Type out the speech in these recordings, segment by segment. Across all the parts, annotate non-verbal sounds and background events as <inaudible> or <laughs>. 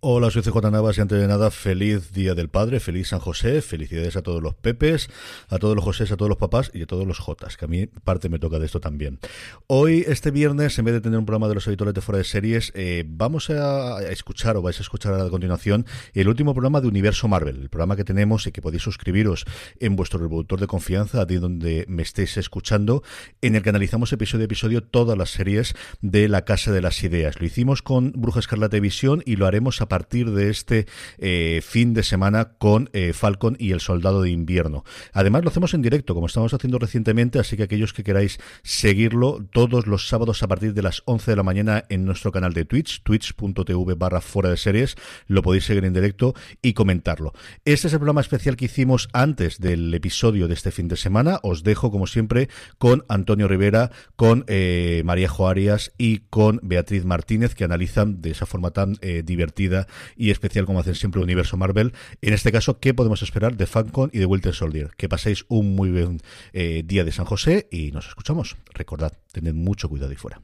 Hola, soy CJ Navas y antes de nada, feliz Día del Padre, feliz San José, felicidades a todos los Pepes, a todos los Josés, a todos los papás y a todos los Jotas, que a mí parte me toca de esto también. Hoy, este viernes, en vez de tener un programa de los editores de fuera de series, eh, vamos a escuchar o vais a escuchar a continuación el último programa de Universo Marvel, el programa que tenemos y que podéis suscribiros en vuestro reproductor de confianza, de donde me estéis escuchando, en el que analizamos episodio a episodio todas las series de la Casa de las Ideas. Lo hicimos con Bruja Escarlata Visión y lo haremos a partir de este eh, fin de semana con eh, Falcon y el Soldado de Invierno. Además lo hacemos en directo, como estamos haciendo recientemente, así que aquellos que queráis seguirlo todos los sábados a partir de las 11 de la mañana en nuestro canal de Twitch, twitch.tv barra fuera de series, lo podéis seguir en directo y comentarlo. Este es el programa especial que hicimos antes del episodio de este fin de semana. Os dejo, como siempre, con Antonio Rivera, con eh, María Joarias y con Beatriz Martínez, que analizan de esa forma tan divertida y especial como hacen siempre el universo Marvel. En este caso, ¿qué podemos esperar de Falcon y de Winter Soldier? Que paséis un muy buen eh, día de San José y nos escuchamos. Recordad, tened mucho cuidado ahí fuera.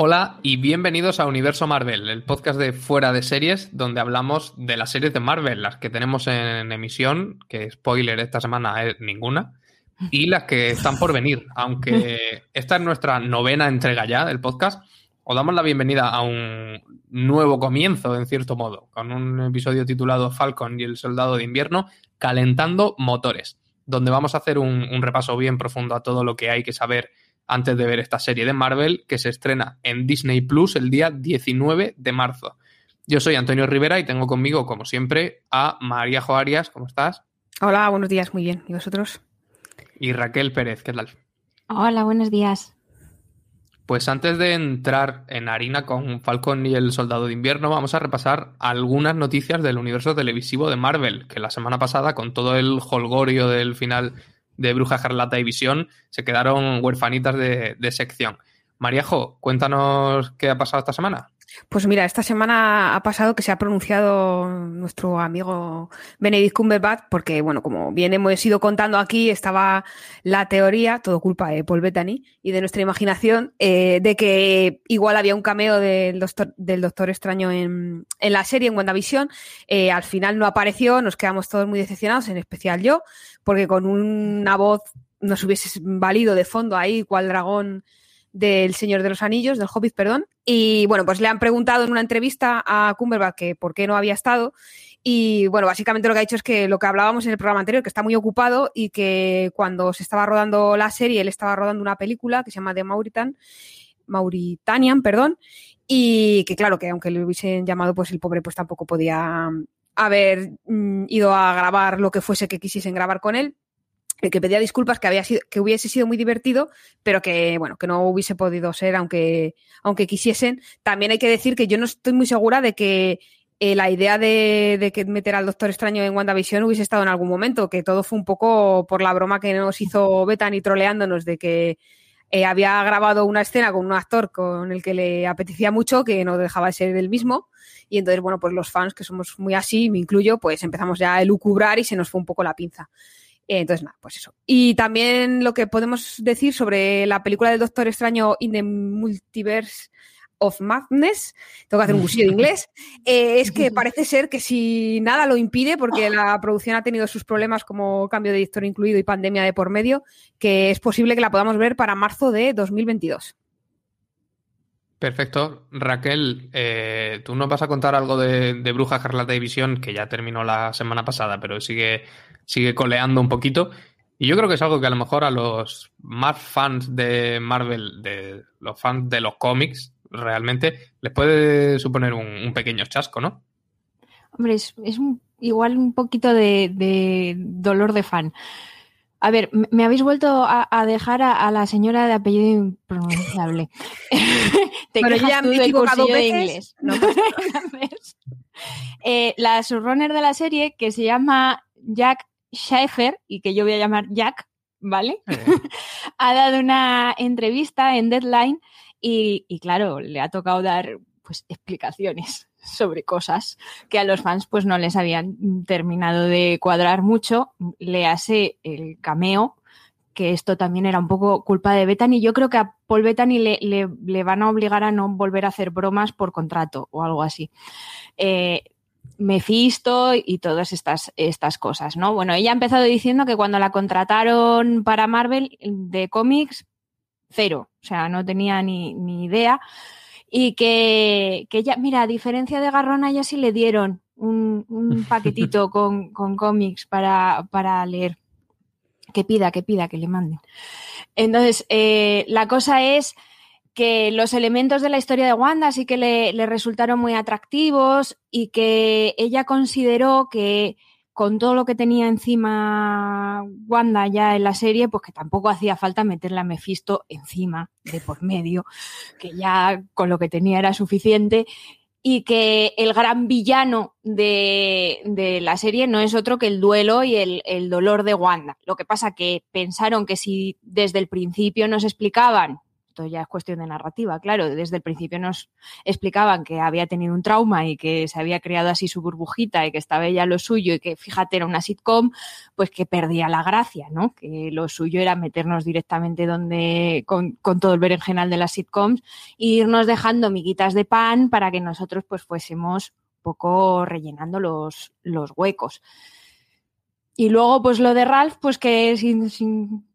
Hola y bienvenidos a Universo Marvel, el podcast de fuera de series, donde hablamos de las series de Marvel, las que tenemos en emisión, que spoiler esta semana es ninguna, y las que están por venir. Aunque esta es nuestra novena entrega ya del podcast, os damos la bienvenida a un nuevo comienzo, en cierto modo, con un episodio titulado Falcon y el Soldado de Invierno, calentando motores, donde vamos a hacer un, un repaso bien profundo a todo lo que hay que saber antes de ver esta serie de Marvel que se estrena en Disney Plus el día 19 de marzo. Yo soy Antonio Rivera y tengo conmigo, como siempre, a María Joarias. ¿Cómo estás? Hola, buenos días, muy bien. ¿Y vosotros? Y Raquel Pérez, ¿qué tal? Hola, buenos días. Pues antes de entrar en harina con Falcon y el Soldado de Invierno, vamos a repasar algunas noticias del universo televisivo de Marvel, que la semana pasada, con todo el holgorio del final de Bruja Escarlata y Visión se quedaron huerfanitas de, de sección. Maríajo, cuéntanos qué ha pasado esta semana. Pues mira, esta semana ha pasado que se ha pronunciado nuestro amigo Benedict Cumberbatch, porque, bueno, como bien hemos ido contando aquí, estaba la teoría, todo culpa de Paul Bettany y de nuestra imaginación, eh, de que igual había un cameo del Doctor, del doctor Extraño en, la serie, en WandaVision. Eh, al final no apareció, nos quedamos todos muy decepcionados, en especial yo, porque con una voz nos hubiese valido de fondo ahí, cual dragón del Señor de los Anillos, del Hobbit, perdón. Y bueno, pues le han preguntado en una entrevista a Cumberbatch por qué no había estado. Y bueno, básicamente lo que ha dicho es que lo que hablábamos en el programa anterior, que está muy ocupado y que cuando se estaba rodando la serie, él estaba rodando una película que se llama The Mauritan, Mauritanian, perdón, y que claro, que aunque le hubiesen llamado, pues el pobre pues tampoco podía haber mm, ido a grabar lo que fuese que quisiesen grabar con él, que pedía disculpas, que había sido, que hubiese sido muy divertido, pero que bueno, que no hubiese podido ser aunque, aunque quisiesen. También hay que decir que yo no estoy muy segura de que eh, la idea de, que meter al Doctor Extraño en WandaVision hubiese estado en algún momento, que todo fue un poco por la broma que nos hizo Bethany troleándonos de que eh, había grabado una escena con un actor con el que le apetecía mucho, que no dejaba de ser el mismo. Y entonces, bueno, pues los fans, que somos muy así, me incluyo, pues empezamos ya a elucubrar y se nos fue un poco la pinza. Entonces, nada, pues eso. Y también lo que podemos decir sobre la película del Doctor Extraño in the Multiverse of Madness, tengo que hacer un cursillo de inglés, <laughs> eh, es que parece ser que si nada lo impide, porque <laughs> la producción ha tenido sus problemas como cambio de director incluido y pandemia de por medio, que es posible que la podamos ver para marzo de 2022. Perfecto. Raquel, eh, tú nos vas a contar algo de, Bruja Escarlata de Visión, que ya terminó la semana pasada, pero sigue, sigue coleando un poquito. Y yo creo que es algo que a lo mejor a los más fans de Marvel, de los fans de los cómics, realmente les puede suponer un, pequeño chasco, ¿no? Hombre, es, igual un poquito de dolor de fan. A ver, me habéis vuelto a, dejar a, la señora de apellido impronunciable. <laughs> Te Pero ya me he equivocado de inglés. No, <laughs> eh, la subrunner de la serie, que se llama Jack Schaefer, y que yo voy a llamar Jack, ¿vale? Eh. <laughs> ha dado una entrevista en Deadline y, y, claro, le ha tocado dar pues explicaciones sobre cosas que a los fans pues no les habían terminado de cuadrar mucho. Le hace el cameo, que esto también era un poco culpa de Bethany. Yo creo que a Paul Bethany le, le, van a obligar a no volver a hacer bromas por contrato o algo así. Eh, Mephisto y todas estas, estas cosas, ¿no? Bueno, ella ha empezado diciendo que cuando la contrataron para Marvel de cómics, cero, o sea, no tenía ni, ni idea y que, que ya, mira, a diferencia de Garrona, ya sí le dieron un, <laughs> paquetito con, cómics para, para, leer. Que pida, que pida, que le manden. Entonces, eh, la cosa es que los elementos de la historia de Wanda sí que le, le resultaron muy atractivos y que ella consideró que con todo lo que tenía encima Wanda ya en la serie, pues que tampoco hacía falta meterle a Mephisto encima, de por medio, que ya con lo que tenía era suficiente. Y que el gran villano de, la serie no es otro que el duelo y el, el dolor de Wanda. Lo que pasa que pensaron que si desde el principio nos explicaban ya es cuestión de narrativa, claro, desde el principio nos explicaban que había tenido un trauma y que se había creado así su burbujita y que estaba ella lo suyo y que fíjate era una sitcom, pues que perdía la gracia, ¿no? Que lo suyo era meternos directamente donde con, todo el berenjenal de las sitcoms e irnos dejando miguitas de pan para que nosotros pues fuésemos poco rellenando los, los huecos. Y luego, pues lo de Ralph, pues que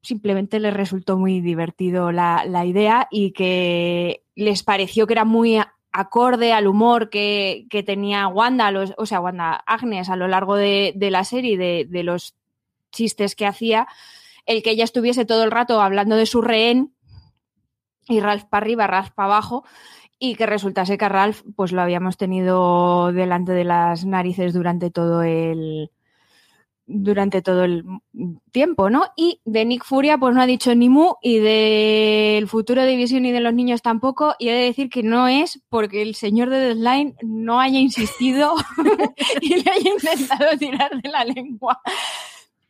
simplemente les resultó muy divertido la, idea y que les pareció que era muy acorde al humor que, tenía Wanda, o sea, Wanda Agnes a lo largo de, la serie, de, de, los chistes que hacía, el que ella estuviese todo el rato hablando de su rehén y Ralph para arriba, Ralph para abajo, y que resultase que a Ralph pues lo habíamos tenido delante de las narices durante todo el durante todo el tiempo, ¿no? Y de Nick Furia, pues no ha dicho ni mu, y del futuro de División y de los niños tampoco, y he de decir que no es porque el señor de Deadline no haya insistido <laughs> y le haya intentado tirar de la lengua.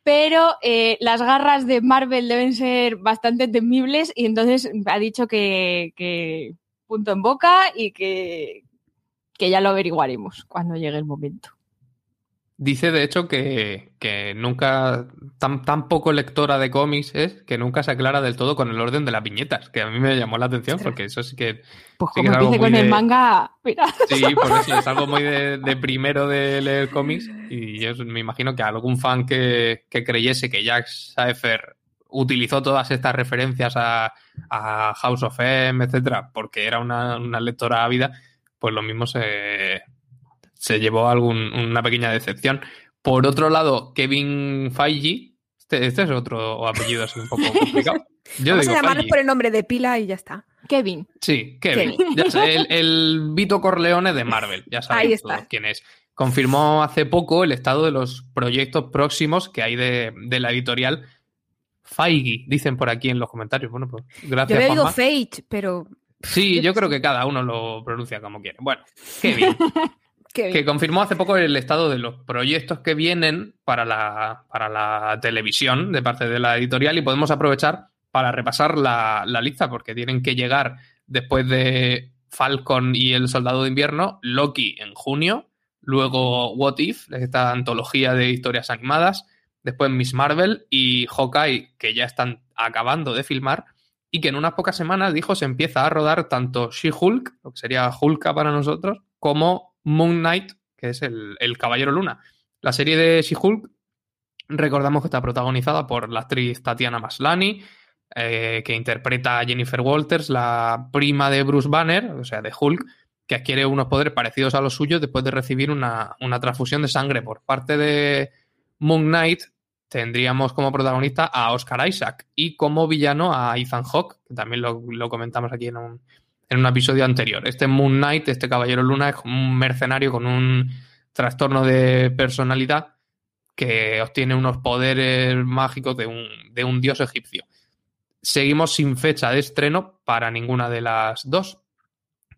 Pero eh, las garras de Marvel deben ser bastante temibles y entonces ha dicho que, que punto en boca y que, que ya lo averiguaremos cuando llegue el momento. Dice, de hecho, que, nunca, tan, tan, poco lectora de cómics es que nunca se aclara del todo con el orden de las viñetas, que a mí me llamó la atención, porque eso sí que... Pues como empiece con el manga, Sí, por eso es algo muy de, primero de leer cómics, y yo me imagino que algún fan que, creyese que Jack Saefer utilizó todas estas referencias a, House of M, etcétera, porque era una, una lectora ávida, pues lo mismo se, se llevó algún, una pequeña decepción. Por otro lado, Kevin Feige, este, este es otro apellido así un poco complicado. Yo Vamos a llamarlo por el nombre de pila y ya está. Kevin. Sí, Kevin. Ya sé, el, Vito Corleone de Marvel, ya sabéis quién es. confirmó hace poco el estado de los proyectos próximos que hay de, de la editorial Feige, dicen por aquí en los comentarios. Bueno, pues gracias. Yo he oído pero. Sí, yo creo que cada uno lo pronuncia como quiere. Bueno, bien. <laughs> que confirmó hace poco el estado de los proyectos que vienen para la, para la televisión de parte de la editorial y podemos aprovechar para repasar la, la lista porque tienen que llegar después de Falcon y el Soldado de Invierno, Loki en junio, luego What If, esta antología de historias animadas, después Miss Marvel y Hawkeye, que ya están acabando de filmar y que en unas pocas semanas, dijo, se empieza a rodar tanto She-Hulk, lo que sería Hulka para nosotros, como Moon Knight, que es el, el Caballero Luna. La serie de She-Hulk, recordamos que está protagonizada por la actriz Tatiana Maslany, eh, que interpreta a Jennifer Walters, la prima de Bruce Banner, o sea, de Hulk, que adquiere unos poderes parecidos a los suyos después de recibir una, una transfusión de sangre por parte de Moon Knight. Tendríamos como protagonista a Oscar Isaac y como villano a Ethan Hawke, que también lo, lo comentamos aquí en un, en un episodio anterior. Este Moon Knight, este Caballero Luna, es un mercenario con un trastorno de personalidad que obtiene unos poderes mágicos de un, de un dios egipcio. Seguimos sin fecha de estreno para ninguna de las dos.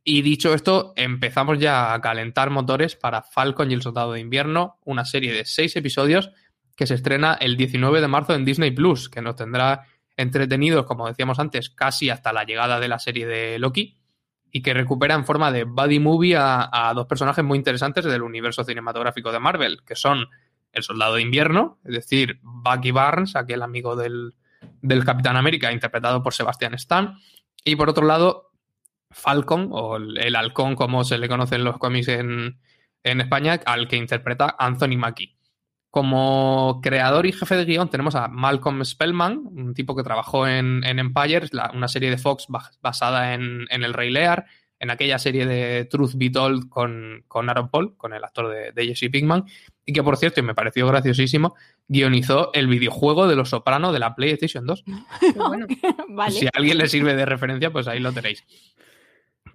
Y dicho esto, empezamos ya a calentar motores para Falcon y el Soldado de Invierno, una serie de seis episodios que se estrena el 19 de marzo en Disney Plus, que nos tendrá entretenidos, como decíamos antes, casi hasta la llegada de la serie de Loki, y que recupera en forma de buddy movie a, dos personajes muy interesantes del universo cinematográfico de Marvel, que son el Soldado de Invierno, es decir, Bucky Barnes, aquel amigo del, del Capitán América, interpretado por Sebastian Stan, y por otro lado, Falcon, o el, el halcón como se le conoce en los cómics en, en España, al que interpreta Anthony Mackie. Como creador y jefe de guion tenemos a Malcolm Spellman, un tipo que trabajó en, en Empire, la, una serie de Fox basada en, en, El Rey Lear, en aquella serie de Truth Be Told con, con Aaron Paul, con el actor de, de, Jesse Pinkman, y que por cierto, y me pareció graciosísimo, guionizó el videojuego de Los Soprano de la PlayStation 2. <laughs> Bueno, <laughs> vale. Si a alguien le sirve de referencia, pues ahí lo tenéis.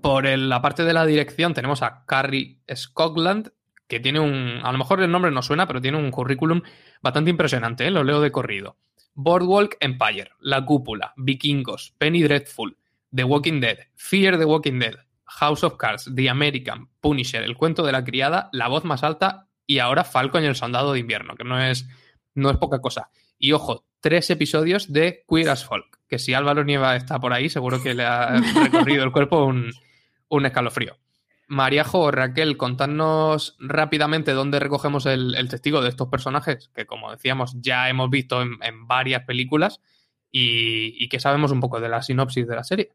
Por el, la parte de la dirección tenemos a Carrie Scotland, que tiene un, a lo mejor el nombre no suena, pero tiene un currículum bastante impresionante, ¿eh? lo leo de corrido. Boardwalk Empire, La Cúpula, Vikingos, Penny Dreadful, The Walking Dead, Fear the Walking Dead, House of Cards, The American, Punisher, El cuento de la criada, La voz más alta y ahora Falcon y el soldado de invierno, que no es, no es poca cosa. Y ojo, tres episodios de Queer as Folk, que si Álvaro Nieva está por ahí, seguro que le ha recorrido el cuerpo un, un escalofrío. Mariajo o Raquel, contadnos rápidamente dónde recogemos el, el, testigo de estos personajes, que como decíamos ya hemos visto en, en varias películas, y, y, que sabemos un poco de la sinopsis de la serie.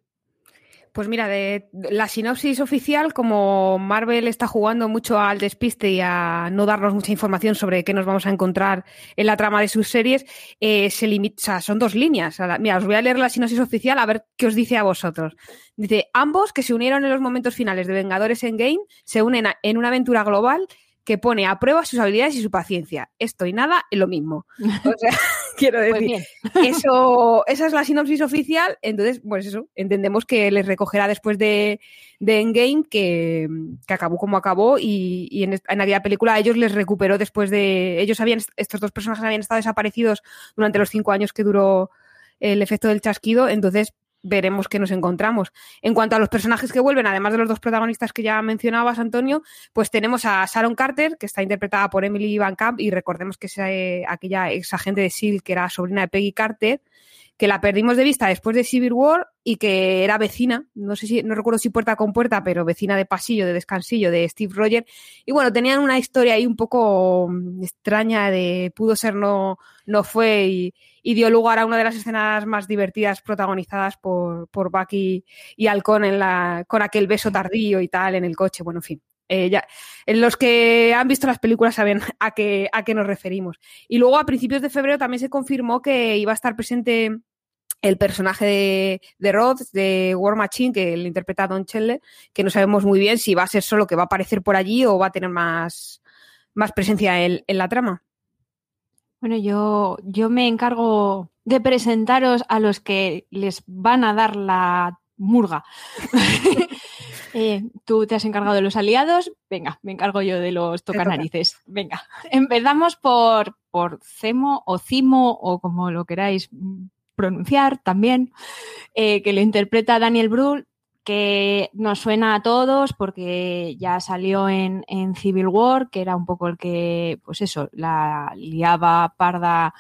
Pues mira, de la sinopsis oficial, como Marvel está jugando mucho al despiste y a no darnos mucha información sobre qué nos vamos a encontrar en la trama de sus series, eh, se limita, o sea, son dos líneas. Mira, os voy a leer la sinopsis oficial a ver qué os dice a vosotros. Dice, ambos que se unieron en los momentos finales de Vengadores Endgame se unen en una aventura global que pone a prueba sus habilidades y su paciencia. Esto y nada es lo mismo. O sea, <laughs> quiero decir, pues <laughs> eso, esa es la sinopsis oficial, entonces, pues eso, entendemos que les recogerá después de, de Endgame, que, que, acabó como acabó, y, y en, en, aquella película ellos les recuperó después de. Ellos habían, estos dos personajes habían estado desaparecidos durante los cinco años que duró el efecto del chasquido, entonces veremos qué nos encontramos. En cuanto a los personajes que vuelven, además de los dos protagonistas que ya mencionabas, Antonio, pues tenemos a Sharon Carter, que está interpretada por Emily Van Camp, y recordemos que es eh, aquella ex agente de SEAL que era sobrina de Peggy Carter, que la perdimos de vista después de Civil War y que era vecina, no sé si, no recuerdo si puerta con puerta, pero vecina de pasillo, de descansillo de Steve Rogers. Y bueno, tenían una historia ahí un poco extraña de pudo ser, no, no fue, y, y dio lugar a una de las escenas más divertidas protagonizadas por, por Bucky y Halcón en la, con aquel beso tardío y tal en el coche. Bueno, en fin. Eh, ya, los que han visto las películas saben <laughs> a qué, a qué nos referimos. Y luego a principios de febrero también se confirmó que iba a estar presente el personaje de, de Rhodes, de War Machine, que le interpreta Don Chandler, que no sabemos muy bien si va a ser solo que va a aparecer por allí o va a tener más, más presencia en, en la trama. Bueno, yo, yo me encargo de presentaros a los que les van a dar la murga. <laughs> Eh, tú te has encargado de los aliados, venga, me encargo yo de los tocanarices. Venga, <laughs> empezamos por, por Cemo o Cimo o como lo queráis pronunciar también, eh, que lo interpreta Daniel Brühl, que nos suena a todos porque ya salió en, en, Civil War, que era un poco el que, pues eso, la liaba parda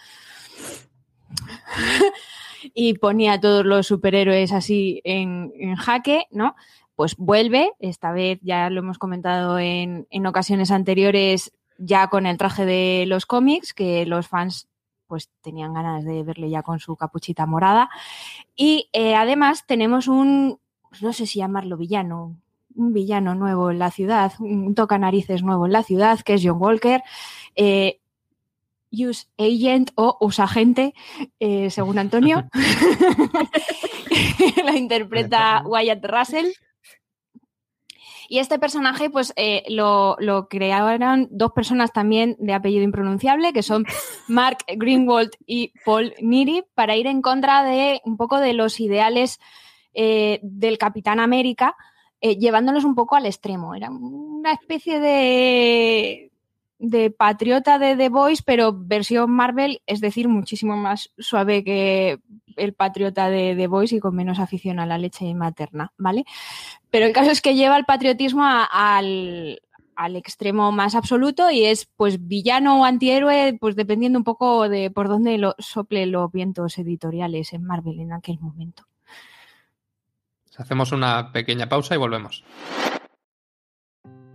<laughs> y ponía a todos los superhéroes así en, en, jaque, ¿no? Pues vuelve, esta vez ya lo hemos comentado en, en ocasiones anteriores, ya con el traje de los cómics, que los fans pues tenían ganas de verle ya con su capuchita morada. Y eh, además tenemos un, pues no sé si llamarlo villano, un villano nuevo en la ciudad, un toca narices nuevo en la ciudad, que es John Walker. Eh, use agent o usagente, eh, según Antonio. <laughs> <laughs> la interpreta Wyatt Russell. Y este personaje, pues, eh, lo, lo, crearon dos personas también de apellido impronunciable, que son <laughs> Mark Greenwald y Paul Neary, para ir en contra de un poco de los ideales eh, del Capitán América, eh, llevándolos un poco al extremo. Era una especie de, de patriota de The Voice, pero versión Marvel, es decir, muchísimo más suave que el patriota de The Voice y con menos afición a la leche materna, ¿vale? Pero el caso es que lleva el patriotismo al, al extremo más absoluto y es pues villano o antihéroe, pues dependiendo un poco de por dónde lo, sople los vientos editoriales en Marvel en aquel momento. Hacemos una pequeña pausa y volvemos.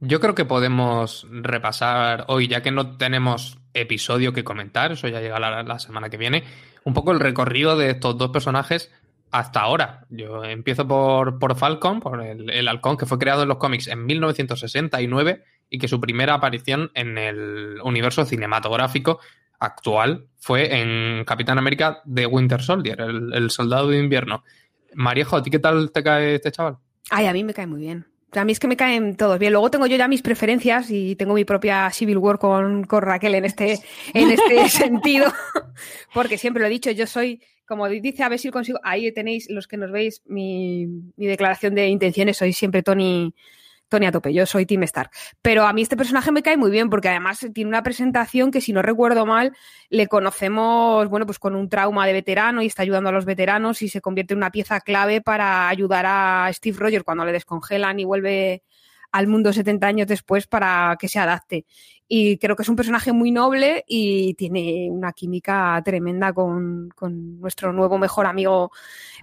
Yo creo que podemos repasar hoy, ya que no tenemos episodio que comentar, eso ya llega la, semana que viene, un poco el recorrido de estos dos personajes hasta ahora. Yo empiezo por, por Falcon, por el, el, halcón que fue creado en los cómics en 1969 y que su primera aparición en el universo cinematográfico actual fue en Capitán América de Winter Soldier, el, soldado de invierno. Mariejo, ¿a ti qué tal te cae este chaval? Ay, a mí me cae muy bien. A mí es que me caen todos bien. Luego tengo yo ya mis preferencias y tengo mi propia Civil War con, con Raquel en este, en este <laughs> sentido. <laughs> Porque siempre lo he dicho, yo soy, como dice, a ver si consigo. Ahí tenéis los que nos veis mi, mi declaración de intenciones. Soy siempre Tony, Tony a tope, yo soy Team Stark. Pero a mí este personaje me cae muy bien porque además tiene una presentación que, si no recuerdo mal, le conocemos, bueno, pues con un trauma de veterano y está ayudando a los veteranos y se convierte en una pieza clave para ayudar a Steve Rogers cuando le descongelan y vuelve al mundo 70 años después para que se adapte. Y creo que es un personaje muy noble y tiene una química tremenda con, con nuestro nuevo mejor amigo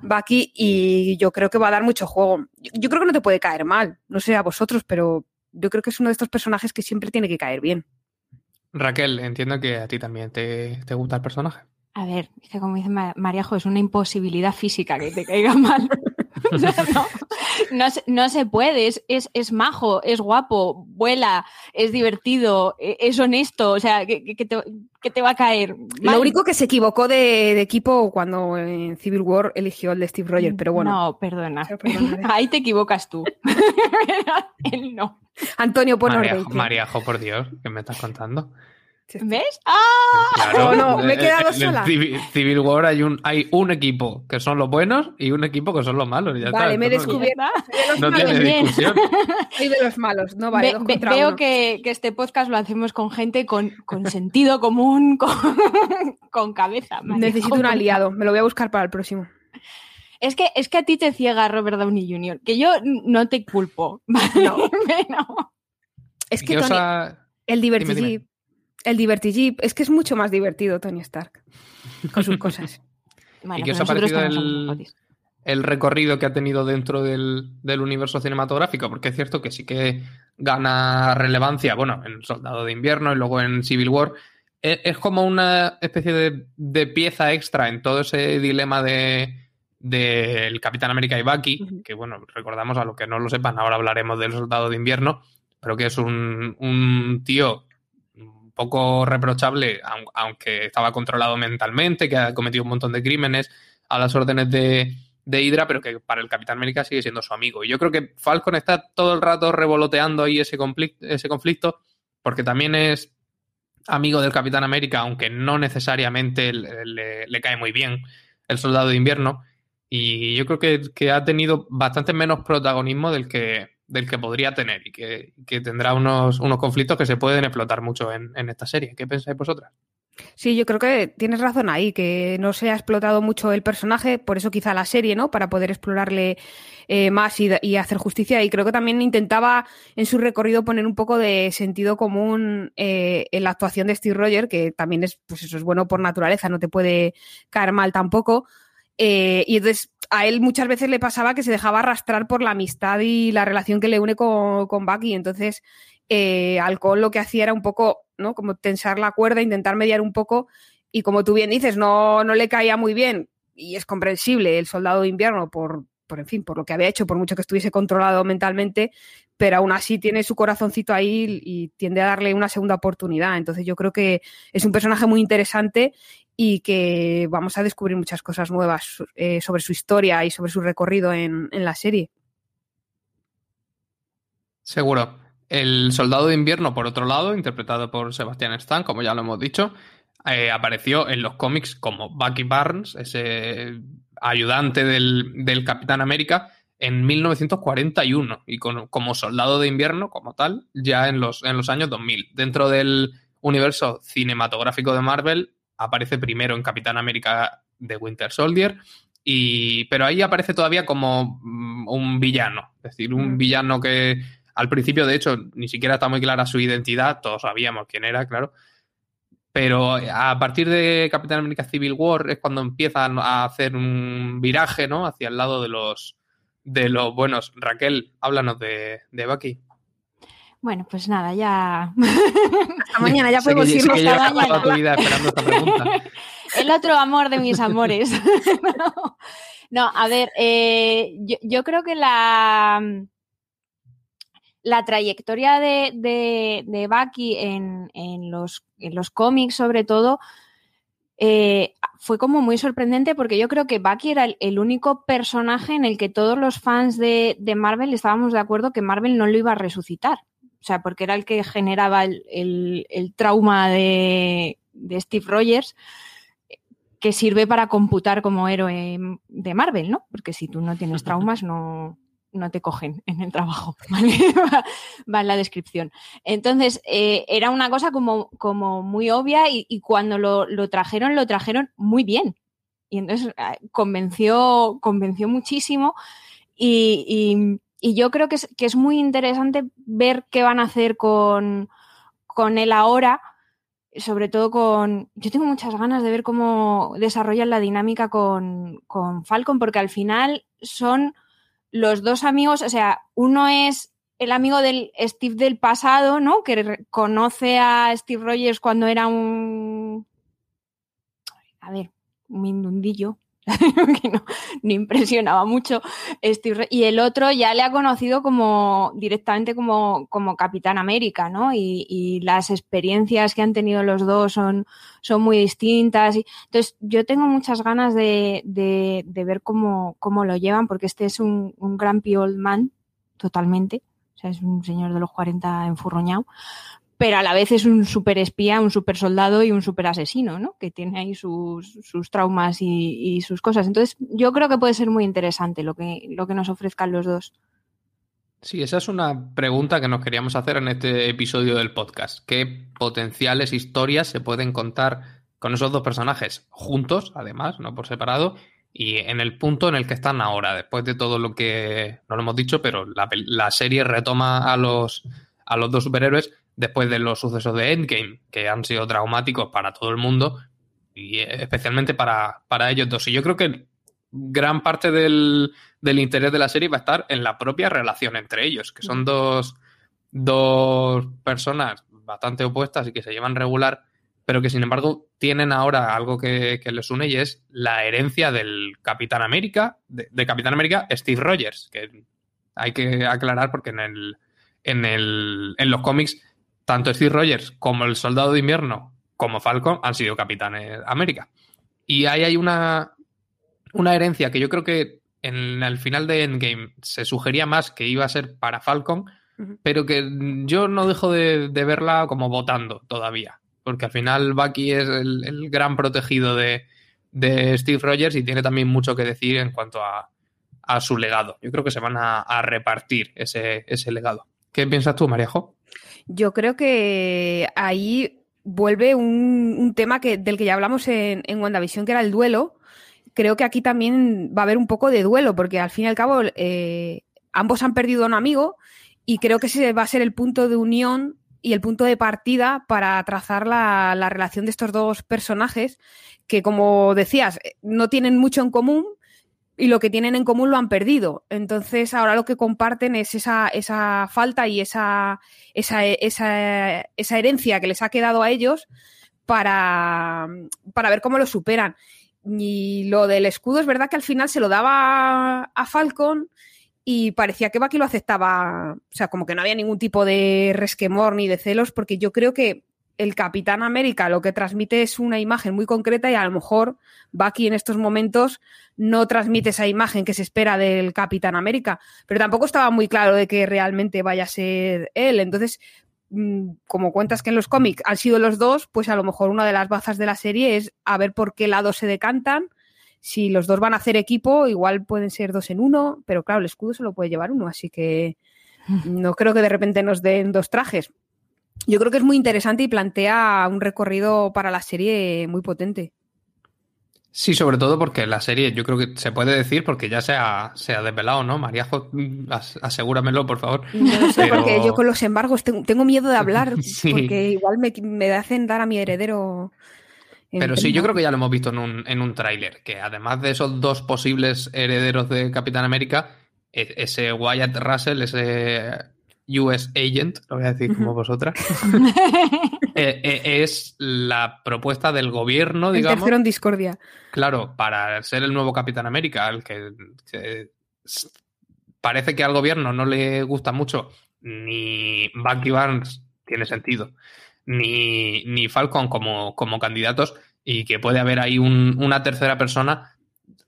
Bucky y yo creo que va a dar mucho juego. Yo, yo, creo que no te puede caer mal, no sé a vosotros, pero yo creo que es uno de estos personajes que siempre tiene que caer bien. Raquel, entiendo que a ti también te, te gusta el personaje. A ver, es que como dice Mariajo, es una imposibilidad física que te caiga mal. <laughs> <laughs> no, no, no, se, no, se, puede, es, es, es, majo, es guapo, vuela, es divertido, e, es honesto, o sea, que, que, te, que te, va a caer. Mal. Lo único que se equivocó de, de, equipo cuando en Civil War eligió el de Steve Rogers, pero bueno. No, perdona. <laughs> Ahí te equivocas tú. <laughs> Él no. Antonio, pon Mariajo, Mariajo, por Dios, ¿qué me estás contando? ¿Ves? ¡Ah! Claro, <laughs> no, me he quedado en sola. Civil, Civil, War hay un, hay un equipo que son los buenos y un equipo que son los malos. Ya vale, está, me he descubierto. No, no tiene discusión. <laughs> Soy de los malos, no vale. Ve, ve, veo que, que, este podcast lo hacemos con gente con, con <laughs> sentido común, con, con cabeza. Necesito un aliado, me lo voy a buscar para el próximo. Es que, es que a ti te ciega Robert Downey Jr., que yo no te culpo. No. no. Es que Tony, el divertido el divertigip. Es que es mucho más divertido Tony Stark con sus cosas. <laughs> ¿Y qué os ha parecido el, el, recorrido que ha tenido dentro del, del, universo cinematográfico? Porque es cierto que sí que gana relevancia, bueno, en Soldado de Invierno y luego en Civil War. Es, es como una especie de, de, pieza extra en todo ese dilema de del Capitán América y Bucky, que bueno, recordamos a los que no lo sepan, ahora hablaremos del Soldado de Invierno, pero que es un, un tío poco reprochable, aunque estaba controlado mentalmente, que ha cometido un montón de crímenes a las órdenes de, de Hydra, pero que para el Capitán América sigue siendo su amigo. Y yo creo que Falcon está todo el rato revoloteando ahí ese conflicto, ese conflicto porque también es amigo del Capitán América, aunque no necesariamente le, le, cae muy bien el Soldado de Invierno. Y yo creo que, que, ha tenido bastante menos protagonismo del que, del que podría tener y que, que tendrá unos, unos, conflictos que se pueden explotar mucho en, en, esta serie. ¿Qué pensáis vosotras? Sí, yo creo que tienes razón ahí, que no se ha explotado mucho el personaje, por eso quizá la serie, ¿no? Para poder explorarle eh, más y, y, hacer justicia. Y creo que también intentaba en su recorrido poner un poco de sentido común eh, en la actuación de Steve Rogers, que también es, pues eso es bueno por naturaleza, no te puede caer mal tampoco eh, y entonces a él muchas veces le pasaba que se dejaba arrastrar por la amistad y la relación que le une con, con Bucky. Entonces, eh, Alcohol lo que hacía era un poco, ¿no? Como tensar la cuerda, intentar mediar un poco. Y como tú bien dices, no, no le caía muy bien. Y es comprensible el soldado de invierno por, por, en fin, por lo que había hecho, por mucho que estuviese controlado mentalmente, pero aún así tiene su corazoncito ahí y tiende a darle una segunda oportunidad. Entonces yo creo que es un personaje muy interesante y que vamos a descubrir muchas cosas nuevas eh, sobre su historia y sobre su recorrido en, en, la serie. Seguro. El Soldado de Invierno, por otro lado, interpretado por Sebastian Stan, como ya lo hemos dicho, eh, apareció en los cómics como Bucky Barnes, ese ayudante del, del Capitán América, en 1941 y con, como Soldado de Invierno, como tal, ya en los, en los años 2000. Dentro del universo cinematográfico de Marvel, aparece primero en Capitán América de Winter Soldier, y, pero ahí aparece todavía como mm, un villano, es decir, un mm. villano que al principio, de hecho, ni siquiera está muy clara su identidad, todos sabíamos quién era, claro, pero a partir de Capitán América Civil War es cuando empiezan a hacer un viraje, ¿no? Hacia el lado de los, de los buenos. Raquel, háblanos de, de Bucky. Bueno, pues nada, ya. Hasta mañana, ya podemos irnos. Hasta mañana. tu vida esperando esta pregunta. <laughs> El otro amor de mis amores. <laughs> no, no, a ver, eh, yo, yo, creo que la, la trayectoria de, de, de Bucky en, en, los, en los cómics, sobre todo, eh, fue como muy sorprendente porque yo creo que Bucky era el, el, único personaje en el que todos los fans de, de Marvel estábamos de acuerdo que Marvel no lo iba a resucitar. O sea, porque era el que generaba el, el, el trauma de, de, Steve Rogers, que sirve para computar como héroe de Marvel, ¿no? Porque si tú no tienes <laughs> traumas, no, no te cogen en el trabajo, <laughs> ¿vale? va, en la descripción. Entonces, eh, era una cosa como, como muy obvia y, y cuando lo, lo, trajeron, lo trajeron muy bien. Y entonces eh, convenció, convenció muchísimo y, y y yo creo que es, que es, muy interesante ver qué van a hacer con, con él ahora, sobre todo con... Yo tengo muchas ganas de ver cómo desarrollan la dinámica con, con Falcon, porque al final son los dos amigos, o sea, uno es el amigo del Steve del pasado, ¿no? Que conoce a Steve Rogers cuando era un... A ver, un mindundillo, <laughs> que no, impresionaba mucho. Steve, y el otro ya le ha conocido como directamente como, como Capitán América, ¿no? Y, las experiencias que han tenido los dos son, son muy distintas. Entonces, yo tengo muchas ganas de, de, ver cómo, cómo, lo llevan, porque este es un, un gran old man, totalmente. O sea, es un señor de los 40 enfurroñado pero a la vez es un super espía, un super soldado y un super asesino, ¿no? Que tiene ahí sus, sus traumas y, y, sus cosas. Entonces, yo creo que puede ser muy interesante lo que, lo que nos ofrezcan los dos. Sí, esa es una pregunta que nos queríamos hacer en este episodio del podcast. ¿Qué potenciales historias se pueden contar con esos dos personajes juntos, además, no por separado, y en el punto en el que están ahora, después de todo lo que no lo hemos dicho, pero la, la serie retoma a los a los dos superhéroes después de los sucesos de Endgame, que han sido traumáticos para todo el mundo y especialmente para, para ellos dos. Y yo creo que gran parte del, del, interés de la serie va a estar en la propia relación entre ellos, que son dos, dos personas bastante opuestas y que se llevan regular, pero que sin embargo tienen ahora algo que, que les une y es la herencia del Capitán América, de, de, Capitán América Steve Rogers, que hay que aclarar porque en el, en el en los cómics tanto Steve Rogers como el Soldado de Invierno como Falcon han sido Capitanes América. Y ahí hay una, una herencia que yo creo que en el final de Endgame se sugería más que iba a ser para Falcon, pero que yo no dejo de, de, verla como votando todavía, porque al final Bucky es el, el gran protegido de, de, Steve Rogers y tiene también mucho que decir en cuanto a, a su legado. Yo creo que se van a, a repartir ese, ese, legado. ¿Qué piensas tú, Mariajo? Yo creo que ahí vuelve un, tema que, del que ya hablamos en, en WandaVision, que era el duelo. Creo que aquí también va a haber un poco de duelo, porque al fin y al cabo eh, ambos han perdido a un amigo y creo que ese va a ser el punto de unión y el punto de partida para trazar la, la, relación de estos dos personajes que, como decías, no tienen mucho en común y lo que tienen en común lo han perdido. Entonces, ahora lo que comparten es esa, esa falta y esa, esa, esa, esa herencia que les ha quedado a ellos para, para ver cómo lo superan. Y lo del escudo es verdad que al final se lo daba a Falcon y parecía que Bucky lo aceptaba, o sea, como que no había ningún tipo de resquemor ni de celos, porque yo creo que el Capitán América lo que transmite es una imagen muy concreta y a lo mejor Bucky en estos momentos no transmite esa imagen que se espera del Capitán América, pero tampoco estaba muy claro de que realmente vaya a ser él. Entonces, mm, como cuentas que en los cómics han sido los dos, pues a lo mejor una de las bazas de la serie es a ver por qué lado se decantan si los dos van a hacer equipo, igual pueden ser dos en uno, pero claro, el escudo se lo puede llevar uno, así que <laughs> no creo que de repente nos den dos trajes. Yo creo que es muy interesante y plantea un recorrido para la serie muy potente. Sí, sobre todo porque la serie, yo creo que se puede decir porque ya se ha, se ha desvelado, ¿no? María, asegúramelo, por favor. No sé, Pero... porque yo con los embargos tengo, tengo miedo de hablar, <laughs> sí. porque igual me, me hacen dar a mi heredero pero sí, yo creo que ya lo hemos visto en un, en un tráiler, que además de esos dos posibles herederos de Capitán América, e, ese Wyatt Russell, ese US Agent, lo voy a decir como vosotras, <laughs> eh, es la propuesta del gobierno, digamos. Tercero en discordia. Claro, para ser el nuevo Capitán América, el que, que parece que al gobierno no le gusta mucho ni Bucky Barnes, tiene sentido, ni, ni Falcon como, como candidatos y que puede haber ahí un, una tercera persona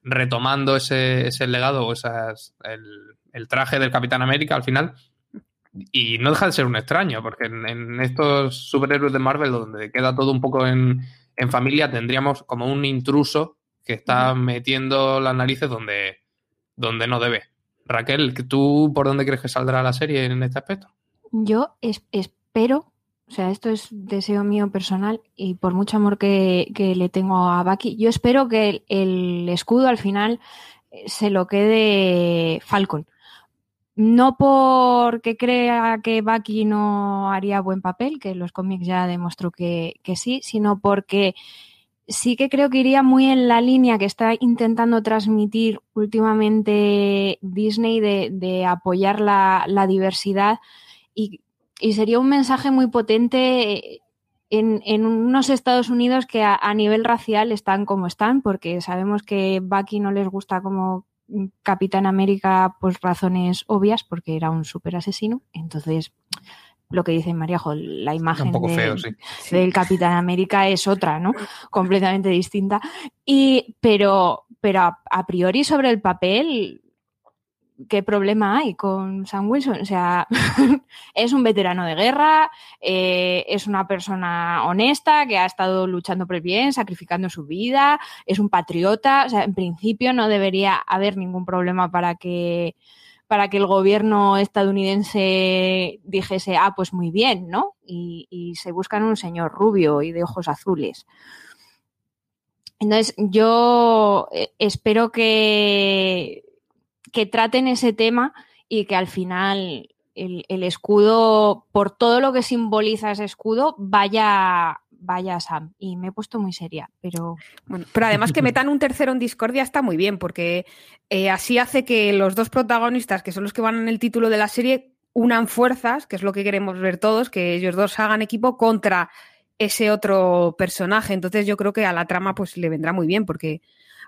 retomando ese, ese legado o esas, el, el, traje del Capitán América al final. Y no deja de ser un extraño, porque en, en estos superhéroes de Marvel, donde queda todo un poco en, en, familia, tendríamos como un intruso que está metiendo las narices donde, donde no debe. Raquel, ¿tú por dónde crees que saldrá la serie en este aspecto? Yo es, espero o sea, esto es deseo mío personal y por mucho amor que, que le tengo a Bucky, yo espero que el, el, escudo al final se lo quede Falcon. No porque crea que Bucky no haría buen papel, que los cómics ya demostró que, sí, sino porque sí que creo que iría muy en la línea que está intentando transmitir últimamente Disney de, apoyar la, diversidad y sería un mensaje muy potente en, unos Estados Unidos que a, a, nivel racial están como están, porque sabemos que Bucky no les gusta como Capitán América por razones obvias, porque era un súper asesino. Entonces, lo que dice Mariajo, la imagen de, feo, sí. del Capitán América es otra, ¿no? <laughs> Completamente distinta. Y, pero, pero a, a priori sobre el papel, qué problema hay con Sam Wilson. O sea, <laughs> es un veterano de guerra, eh, es una persona honesta que ha estado luchando por el bien, sacrificando su vida, es un patriota. O sea, en principio no debería haber ningún problema para que para que el gobierno estadounidense dijese, ah, pues muy bien, ¿no? Y, y se buscan un señor rubio y de ojos azules. Entonces, yo eh, espero que que traten ese tema y que al final el, escudo, por todo lo que simboliza ese escudo, vaya, vaya Sam. Y me he puesto muy seria, pero. Bueno, pero además que metan un tercero en Discordia está muy bien, porque eh, así hace que los dos protagonistas, que son los que van en el título de la serie, unan fuerzas, que es lo que queremos ver todos, que ellos dos hagan equipo contra ese otro personaje. Entonces yo creo que a la trama pues le vendrá muy bien, porque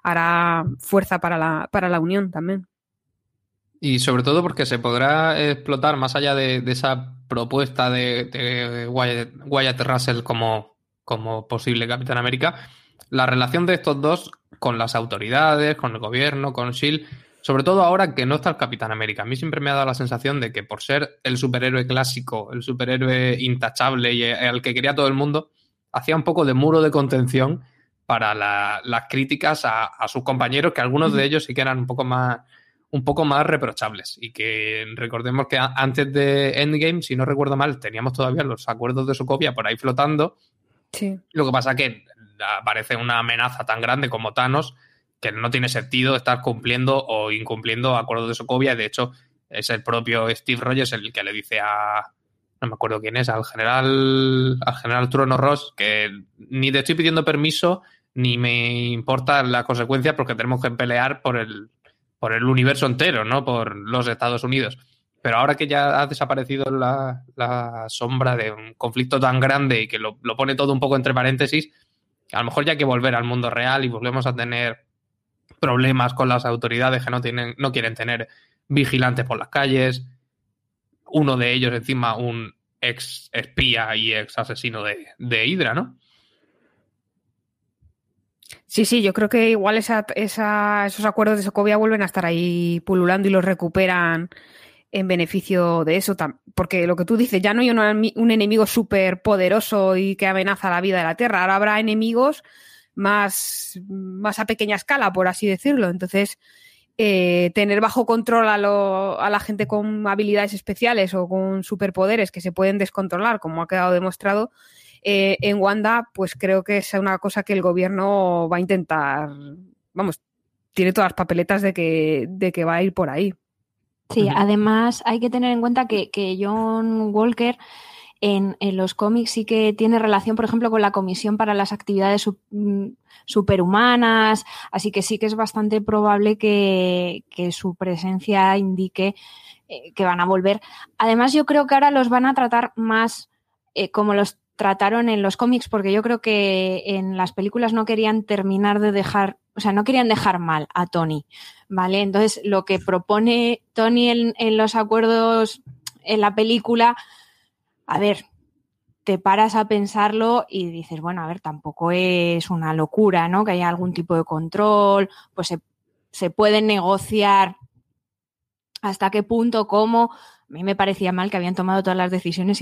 hará fuerza para la, para la unión también. Y sobre todo porque se podrá explotar más allá de, esa propuesta de, Wyatt, Russell como, como posible Capitán América, la relación de estos dos con las autoridades, con el gobierno, con Shield, sobre todo ahora que no está el Capitán América. A mí siempre me ha dado la sensación de que por ser el superhéroe clásico, el superhéroe intachable y al que quería todo el mundo, hacía un poco de muro de contención para las críticas a, a, sus compañeros, que algunos de ellos sí que eran un poco más un poco más reprochables. Y que recordemos que antes de Endgame, si no recuerdo mal, teníamos todavía los acuerdos de Sokovia por ahí flotando. Sí. Lo que pasa que aparece una amenaza tan grande como Thanos que no tiene sentido estar cumpliendo o incumpliendo acuerdos de Sokovia. De hecho, es el propio Steve Rogers el que le dice a. No me acuerdo quién es, al general. Al general Trueno Ross, que ni te estoy pidiendo permiso, ni me importa la consecuencia porque tenemos que pelear por el, por el universo entero, no por los Estados Unidos. Pero ahora que ya ha desaparecido la, sombra de un conflicto tan grande y que lo, pone todo un poco entre paréntesis, a lo mejor ya hay que volver al mundo real y volvemos a tener problemas con las autoridades que no, tienen, no quieren tener vigilantes por las calles. Uno de ellos, encima, un ex espía y ex asesino de, de Hydra, ¿no? Sí, sí, yo creo que igual esa, esos acuerdos de Sokovia vuelven a estar ahí pululando y los recuperan en beneficio de eso. Porque lo que tú dices, ya no hay un, enemigo súper poderoso y que amenaza la vida de la Tierra. Ahora habrá enemigos más, más a pequeña escala, por así decirlo. Entonces, eh, tener bajo control a, a, la gente con habilidades especiales o con superpoderes que se pueden descontrolar, como ha quedado demostrado, eh, en Wanda, pues creo que es una cosa que el gobierno va a intentar, vamos, tiene todas las papeletas de que, de que va a ir por ahí. Sí, además hay que tener en cuenta que, John Walker en, los cómics sí que tiene relación, por ejemplo, con la Comisión para las Actividades mm, Superhumanas, así que sí que es bastante probable que, su presencia indique eh, que van a volver. Además, yo creo que ahora los van a tratar más eh, como los trataron en los cómics, porque yo creo que en las películas no querían terminar de dejar, o sea, no querían dejar mal a Tony, ¿vale? Entonces, lo que propone Tony en, los acuerdos en la película, a ver, te paras a pensarlo y dices, bueno, a ver, tampoco es una locura, ¿no? Que haya algún tipo de control, pues se, se puede negociar hasta qué punto, cómo. A mí me parecía mal que habían tomado todas las decisiones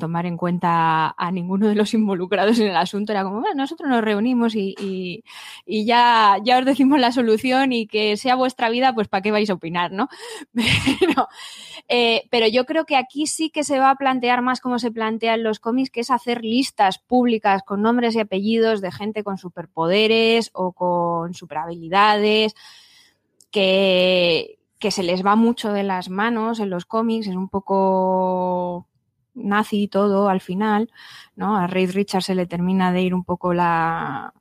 Tomar en cuenta a ninguno de los <laughs> involucrados en el asunto. Era como, bueno, nosotros nos reunimos y, ya, ya os decimos la solución y que sea vuestra vida, pues para qué vais a opinar, ¿no? <laughs> Pero, eh, pero yo creo que aquí sí que se va a plantear más como se plantea en los cómics, que es hacer listas públicas con nombres y apellidos de gente con superpoderes o con superhabilidades, que, que se les va mucho de las manos en los cómics, es un poco nazi todo al final, ¿no? A Reed Richards se le termina de ir un poco la,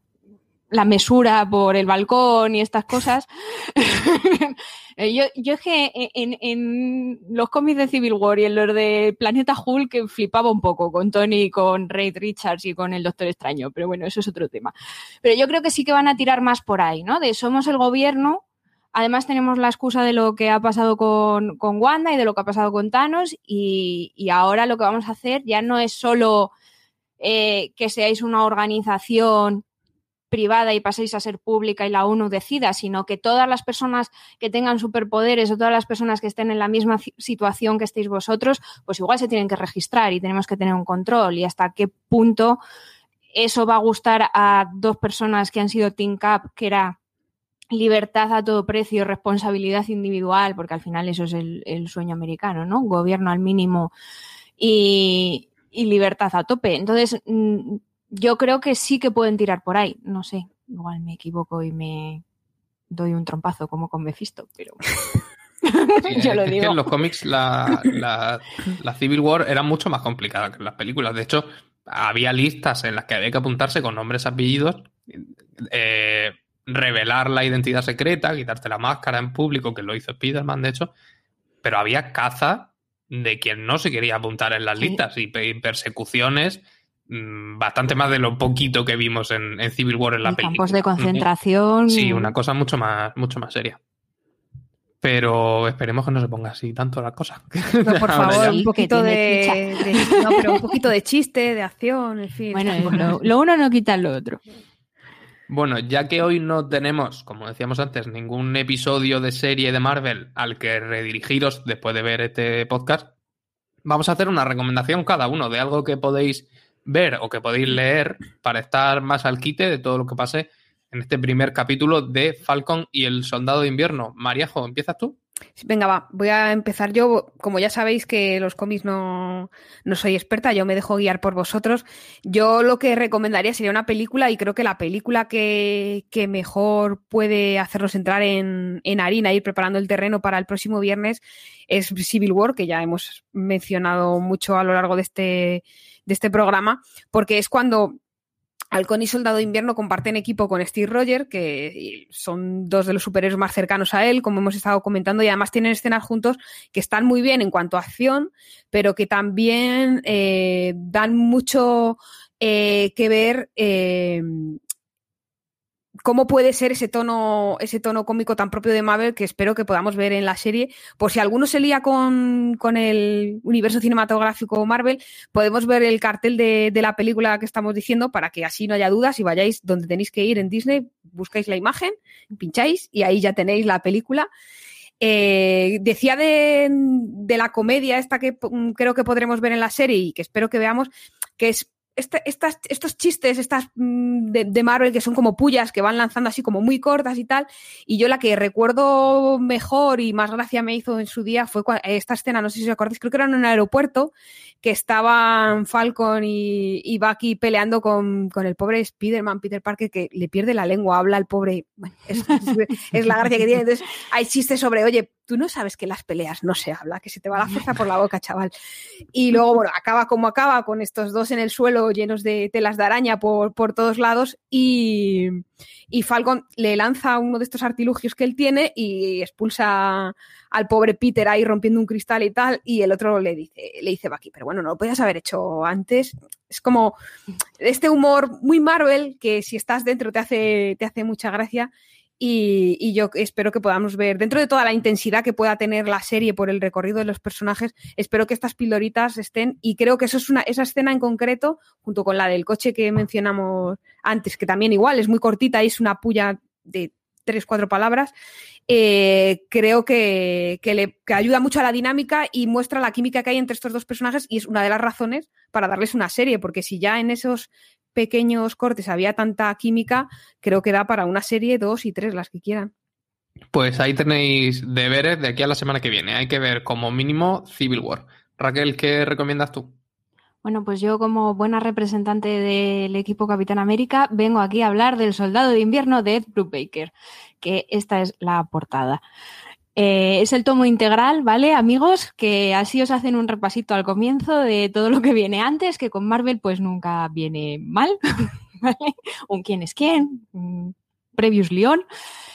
la mesura por el balcón y estas cosas. <laughs> yo, yo es que en, en, los cómics de Civil War y en los de Planeta Hulk flipaba un poco con Tony, con Reed Richards y con el Doctor Extraño, pero bueno, eso es otro tema. Pero yo creo que sí que van a tirar más por ahí, ¿no? De somos el gobierno, Además tenemos la excusa de lo que ha pasado con, Wanda y de lo que ha pasado con Thanos y, ahora lo que vamos a hacer ya no es solo eh, que seáis una organización privada y paséis a ser pública y la ONU decida, sino que todas las personas que tengan superpoderes o todas las personas que estén en la misma situación que estéis vosotros, pues igual se tienen que registrar y tenemos que tener un control. Y hasta qué punto eso va a gustar a dos personas que han sido Team Cap, que era libertad a todo precio, responsabilidad individual, porque al final eso es el, el sueño americano, ¿no? Gobierno al mínimo y, y libertad a tope. Entonces, mm, yo creo que sí que pueden tirar por ahí. No sé, igual me equivoco y me doy un trompazo como con Mephisto, pero... Sí, <laughs> <laughs> yo lo digo. Que en los cómics la, la, la, Civil War era mucho más complicada que en las películas. De hecho, había listas en las que había que apuntarse con nombres, apellidos, eh, revelar la identidad secreta, quitarte la máscara en público, que lo hizo Spider-Man, de hecho, pero había caza de quien no se quería apuntar en las listas y persecuciones mm, bastante más de lo poquito que vimos en, en Civil War en la y película. Campos de concentración. Sí, una cosa mucho más, mucho más seria. Pero esperemos que no se ponga así tanto la cosa. No, por <laughs> favor, un poquito de, de, no, pero un poquito de chiste, de acción, en fin. Bueno, lo, lo uno no quita lo otro. Bueno, ya que hoy no tenemos, como decíamos antes, ningún episodio de serie de Marvel al que redirigiros después de ver este podcast, vamos a hacer una recomendación cada uno de algo que podéis ver o que podéis leer para estar más al quite de todo lo que pase en este primer capítulo de Falcon y el Soldado de Invierno. Mariajo, ¿empiezas tú? Venga, va, voy a empezar yo. Como ya sabéis que los cómics no, no soy experta, yo me dejo guiar por vosotros. Yo lo que recomendaría sería una película y creo que la película que, que mejor puede hacernos entrar en, en harina, ir preparando el terreno para el próximo viernes es Civil War, que ya hemos mencionado mucho a lo largo de este, de este programa, porque es cuando Halcón y Soldado de Invierno comparten equipo con Steve Rogers, que son dos de los superhéroes más cercanos a él, como hemos estado comentando, y además tienen escenas juntos que están muy bien en cuanto a acción, pero que también eh, dan mucho eh, que ver eh, cómo puede ser ese tono, ese tono cómico tan propio de Marvel que espero que podamos ver en la serie. Por si alguno se lía con, con el universo cinematográfico Marvel, podemos ver el cartel de, de, la película que estamos diciendo para que así no haya dudas y vayáis donde tenéis que ir en Disney, buscáis la imagen, pincháis y ahí ya tenéis la película. Eh, decía de, de la comedia esta que creo que podremos ver en la serie y que espero que veamos, que es estas, estos chistes, estas mm, de, de, Marvel que son como pullas que van lanzando así como muy cortas y tal. Y yo la que recuerdo mejor y más gracia me hizo en su día fue esta escena, no sé si os acordáis, creo que era en un aeropuerto que estaban Falcon y, y Bucky peleando con, con, el pobre Spider-Man, Peter Parker, que le pierde la lengua, habla el pobre. Bueno, es, <laughs> es, la gracia que tiene. Entonces hay chistes sobre, oye, tú no sabes que las peleas no se habla, que se te va la fuerza por la <laughs> boca, chaval. Y luego, bueno, acaba como acaba con estos dos en el suelo llenos de telas de araña por, por todos lados y, y Falcon le lanza uno de estos artilugios que él tiene y expulsa al pobre Peter ahí rompiendo un cristal y tal, y el otro le dice, le dice Bucky, pero bueno, no lo podías haber hecho antes. Es como este humor muy Marvel que si estás dentro te hace, te hace mucha gracia. Y, yo espero que podamos ver, dentro de toda la intensidad que pueda tener la serie por el recorrido de los personajes, espero que estas pildoritas estén, y creo que eso es una, esa escena en concreto, junto con la del coche que mencionamos antes, que también igual es muy cortita y es una puya de tres, cuatro palabras, eh, creo que, que, le, que ayuda mucho a la dinámica y muestra la química que hay entre estos dos personajes y es una de las razones para darles una serie, porque si ya en esos pequeños cortes había tanta química, creo que da para una serie, dos y tres, las que quieran. Pues ahí tenéis deberes de aquí a la semana que viene. Hay que ver como mínimo Civil War. Raquel, ¿qué recomiendas tú? Bueno, pues yo como buena representante del equipo Capitán América vengo aquí a hablar del Soldado de Invierno de Ed Brubaker, que esta es la portada. Eh, es el tomo integral, ¿vale, amigos? Que así os hacen un repasito al comienzo de todo lo que viene antes, que con Marvel pues nunca viene mal, <laughs> ¿vale? Un quién es quién, Previous León.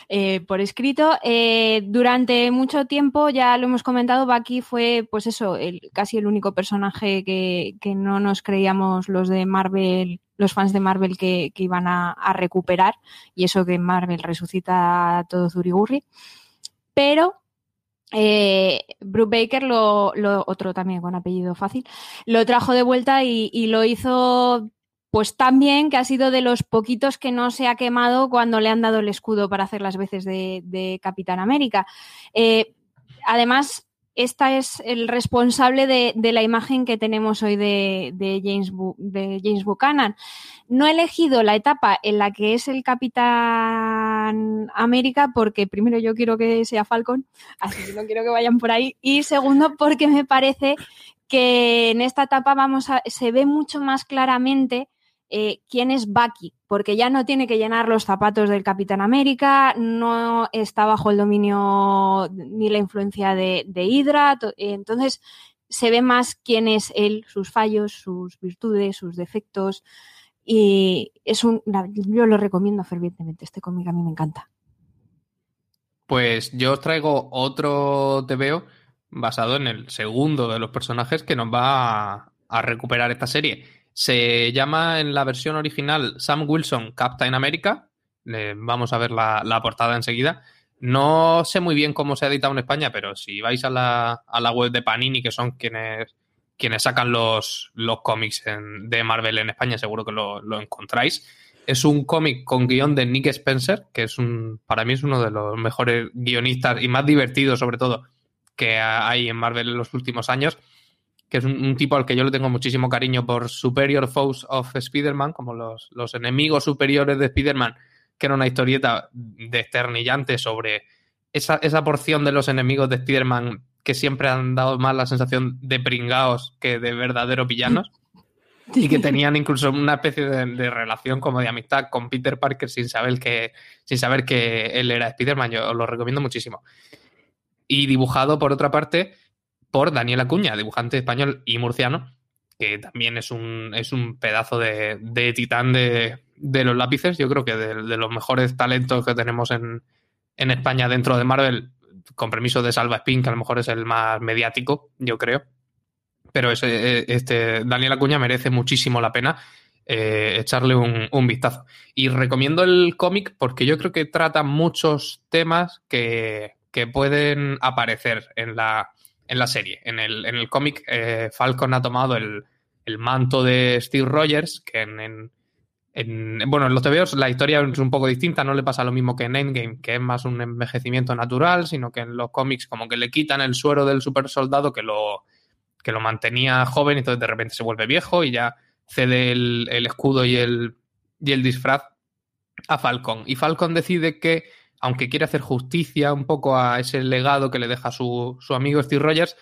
Eh, por escrito. Eh, durante mucho tiempo, ya lo hemos comentado, Bucky fue, pues eso, el, casi el único personaje que, que, no nos creíamos los de Marvel, los fans de Marvel que, que iban a, a, recuperar, y eso que Marvel resucita todo Zurigurri. Pero eh, Bruce Baker, lo, otro también con apellido fácil, lo trajo de vuelta y, lo hizo pues también que ha sido de los poquitos que no se ha quemado cuando le han dado el escudo para hacer las veces de, de Capitán América. Eh, además, esta es el responsable de, la imagen que tenemos hoy de, James, Buchanan. No he elegido la etapa en la que es el Capitán América porque primero yo quiero que sea Falcon, así que no quiero que vayan por ahí. Y segundo porque me parece que en esta etapa vamos se ve mucho más claramente eh, quién es Bucky, porque ya no tiene que llenar los zapatos del Capitán América, no está bajo el dominio ni la influencia de, Hydra, entonces se ve más quién es él, sus fallos, sus virtudes, sus defectos. Y es un. Yo lo recomiendo fervientemente. Este cómic a mí me encanta. Pues yo os traigo otro TVO basado en el segundo de los personajes que nos va a recuperar esta serie. Se llama en la versión original Sam Wilson Captain America. vamos a ver la, portada enseguida. No sé muy bien cómo se ha editado en España, pero si vais a la, web de Panini, que son quienes, quienes sacan los, los cómics de Marvel en España, seguro que lo, encontráis. Es un cómic con guion de Nick Spencer, que es un, para mí es uno de los mejores guionistas y más divertidos, sobre todo, que hay en Marvel en los últimos años que es un, tipo al que yo le tengo muchísimo cariño por Superior Foes of Spider-Man, como los, enemigos superiores de Spider-Man, que era una historieta desternillante sobre esa, esa porción de los enemigos de Spider-Man que siempre han dado más la sensación de pringaos que de verdaderos villanos. y que <laughs> tenían incluso una especie de, relación como de amistad con Peter Parker sin saber que, sin saber que él era Spider-Man. Yo os lo recomiendo muchísimo. Y dibujado, por otra parte, por Daniel Acuña, dibujante español y murciano, que también es un, es un pedazo de, titán de, los lápices. Yo creo que de, los mejores talentos que tenemos en, España dentro de Marvel, con permiso de Salva Spin, que a lo mejor es el más mediático, yo creo. Pero ese, este Daniel Acuña merece muchísimo la pena eh, echarle un, un, vistazo. Y recomiendo el cómic porque yo creo que trata muchos temas que, que pueden aparecer en la, en la serie. En el, en el cómic, eh, Falcon ha tomado el, manto de Steve Rogers, que en, bueno, en los TVOs la historia es un poco distinta, no le pasa lo mismo que en Endgame, que es más un envejecimiento natural, sino que en los cómics como que le quitan el suero del super soldado que lo, que lo mantenía joven y entonces de repente se vuelve viejo y ya cede el, el escudo y el, y el disfraz a Falcon. Y Falcon decide que aunque quiere hacer justicia un poco a ese legado que le deja su, amigo Steve Rogers,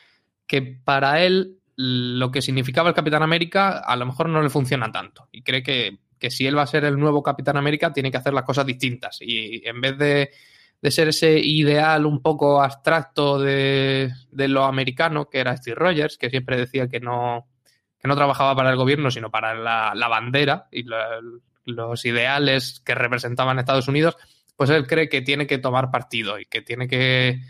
que para él lo que significaba el Capitán América a lo mejor no le funciona tanto. Y cree que, si él va a ser el nuevo Capitán América, tiene que hacer las cosas distintas. Y en vez de, ser ese ideal un poco abstracto de, lo americano, que era Steve Rogers, que siempre decía que no, no trabajaba para el gobierno, sino para la, bandera y los ideales que representaban Estados Unidos, pues él cree que tiene que tomar partido y que tiene que,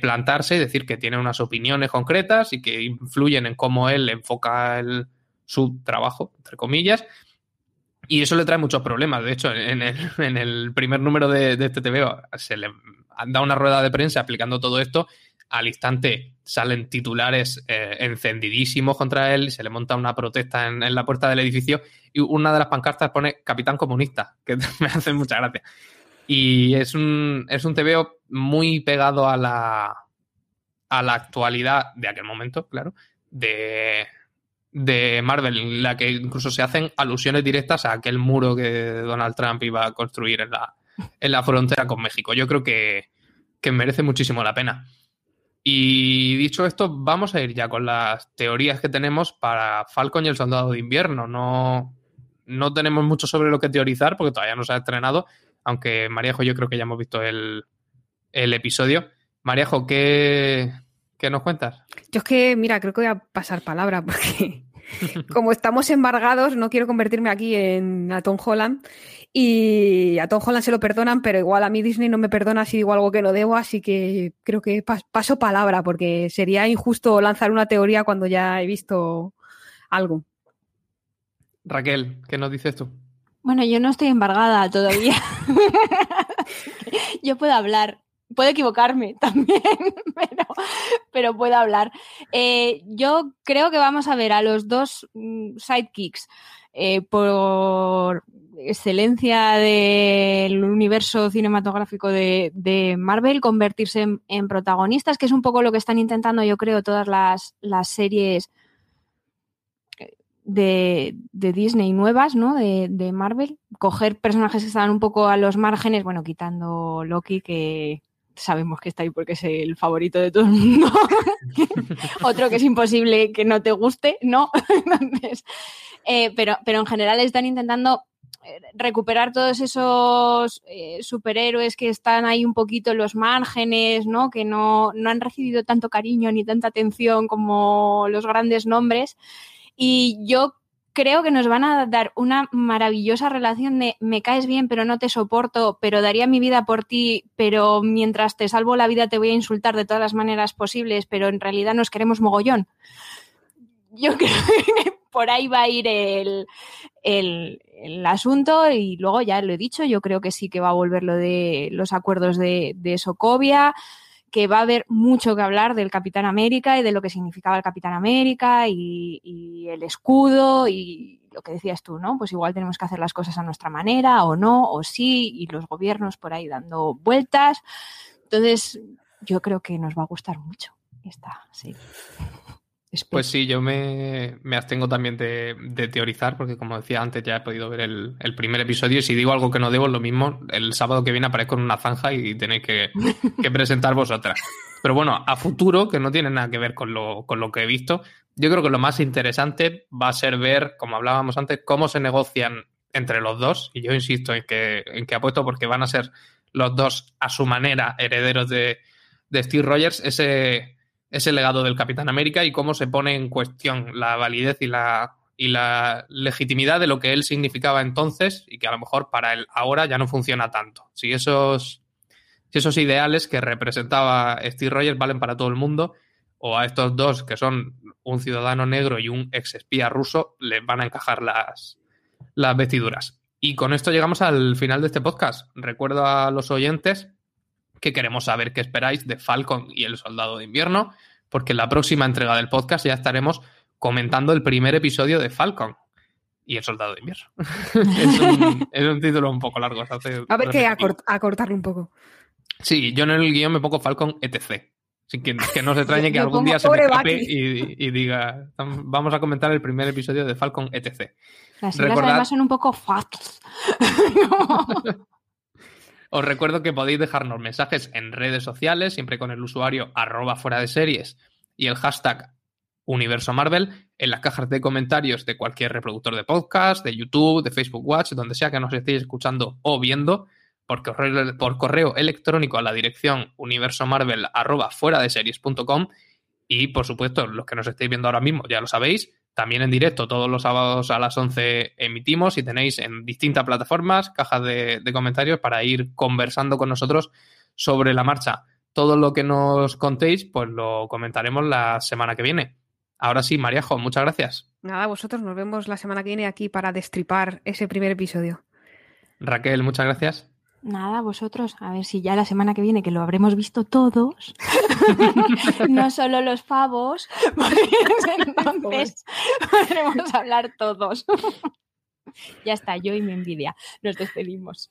plantarse y decir que tiene unas opiniones concretas y que influyen en cómo él enfoca su trabajo, entre comillas. Y eso le trae muchos problemas. De hecho, en el, <laughs> primer número de, este TVO se le da una rueda de prensa explicando todo esto. Al instante salen titulares eh, encendidísimos contra él, se le monta una protesta en, en, la puerta del edificio y una de las pancartas pone Capitán Comunista, que <laughs> me hace mucha gracia. Y es un, es un TVO muy pegado a la, a la actualidad de aquel momento, claro, de, de Marvel, en la que incluso se hacen alusiones directas a aquel muro que Donald Trump iba a construir en la, en la frontera con México. Yo creo que, que merece muchísimo la pena. Y dicho esto, vamos a ir ya con las teorías que tenemos para Falcon y el Soldado de Invierno. No, no tenemos mucho sobre lo que teorizar porque todavía no se ha estrenado, aunque Maríajo yo creo que ya hemos visto el, episodio. Maríajo, ¿qué, ¿qué, nos cuentas? Yo es que, mira, creo que voy a pasar palabra <laughs> porque como estamos embargados, no quiero convertirme aquí en a Tom Holland y a Tom Holland se lo perdonan, pero igual a mí Disney no me perdona si digo algo que no debo, así que creo que paso palabra porque sería injusto lanzar una teoría cuando ya he visto algo. Raquel, ¿qué nos dices tú? Bueno, yo no estoy embargada todavía. <laughs> yo puedo hablar. Puedo equivocarme <laughs> también, pero, puedo hablar. Eh, yo creo que vamos a ver a los dos mm, sidekicks eh, por excelencia del universo cinematográfico de, de Marvel, convertirse en, en, protagonistas, que es un poco lo que están intentando, yo creo, todas las, las series de, de, Disney nuevas, ¿no? De, de, Marvel, coger personajes que estaban un poco a los márgenes, bueno, quitando Loki, que sabemos que está ahí porque es el favorito de todo el mundo. <laughs> Otro que es imposible que no te guste, ¿no? <laughs> Eh, pero, pero en general están intentando eh, recuperar todos esos eh, superhéroes que están ahí un poquito en los márgenes, ¿no? Que no, no han recibido tanto cariño ni tanta atención como los grandes nombres. Y yo creo que nos van a dar una maravillosa relación de me caes bien, pero no te soporto, pero daría mi vida por ti, pero mientras te salvo la vida te voy a insultar de todas las maneras posibles, pero en realidad nos queremos mogollón. Yo <laughs> creo que por ahí va a ir el, el, el, asunto y luego ya lo he dicho, yo creo que sí que va a volver lo de los acuerdos de, de Sokovia que va a haber mucho que hablar del Capitán América y de lo que significaba el Capitán América y, el escudo y lo que decías tú, ¿no? Pues igual tenemos que hacer las cosas a nuestra manera o no, o sí, y los gobiernos por ahí dando vueltas. Entonces, yo creo que nos va a gustar mucho esta Pues sí, yo me, me abstengo también de, de, teorizar, porque como decía antes, ya he podido ver el, el, primer episodio y si digo algo que no debo, lo mismo, el sábado que viene aparezco en una zanja y tenéis que, que <laughs> presentar vosotras. Pero bueno, a futuro, que no tiene nada que ver con lo, con lo que he visto, yo creo que lo más interesante va a ser ver, como hablábamos antes, cómo se negocian entre los dos, y yo insisto en que, en que apuesto porque van a ser los dos a su manera herederos de, de Steve Rogers, ese ese legado del Capitán América y cómo se pone en cuestión la validez y la, y la legitimidad de lo que él significaba entonces y que a lo mejor para él ahora ya no funciona tanto. Si esos, si esos ideales que representaba Steve Rogers valen para todo el mundo, o a estos dos que son un ciudadano negro y un ex espía ruso, les van a encajar las, las vestiduras. Y con esto llegamos al final de este podcast. Recuerdo a los oyentes que queremos saber qué esperáis de Falcon y el Soldado de Invierno, porque en la próxima entrega del podcast ya estaremos comentando el primer episodio de Falcon y el Soldado de Invierno. <laughs> es, un, es, un, título un poco largo. Hace a ver que acort acortarlo un poco. Sí, yo en el guion me pongo Falcon etc. Así que, que no se extrañe que <laughs> algún día se me escape y, y, diga, vamos a comentar el primer episodio de Falcon etc. Las siglas Recordad... además son un poco facts. <laughs> Os recuerdo que podéis dejarnos mensajes en redes sociales, siempre con el usuario arroba fuera de series y el hashtag Universo Marvel en las cajas de comentarios de cualquier reproductor de podcast, de YouTube, de Facebook Watch, donde sea que nos estéis escuchando o viendo, por correo, por correo electrónico a la dirección universomarvel arroba fuera de series.com y por supuesto los que nos estéis viendo ahora mismo ya lo sabéis, también en directo, todos los sábados a las 11 emitimos y tenéis en distintas plataformas cajas de, de, comentarios para ir conversando con nosotros sobre la marcha. Todo lo que nos contéis, pues lo comentaremos la semana que viene. Ahora sí, Mariajo, muchas gracias. Nada, vosotros nos vemos la semana que viene aquí para destripar ese primer episodio. Raquel, muchas gracias. Nada, vosotros, a ver si ya la semana que viene, que lo habremos visto todos, <laughs> no solo los pavos, <laughs> pues entonces podremos hablar todos. <laughs> ya está, yo y mi envidia. Nos despedimos.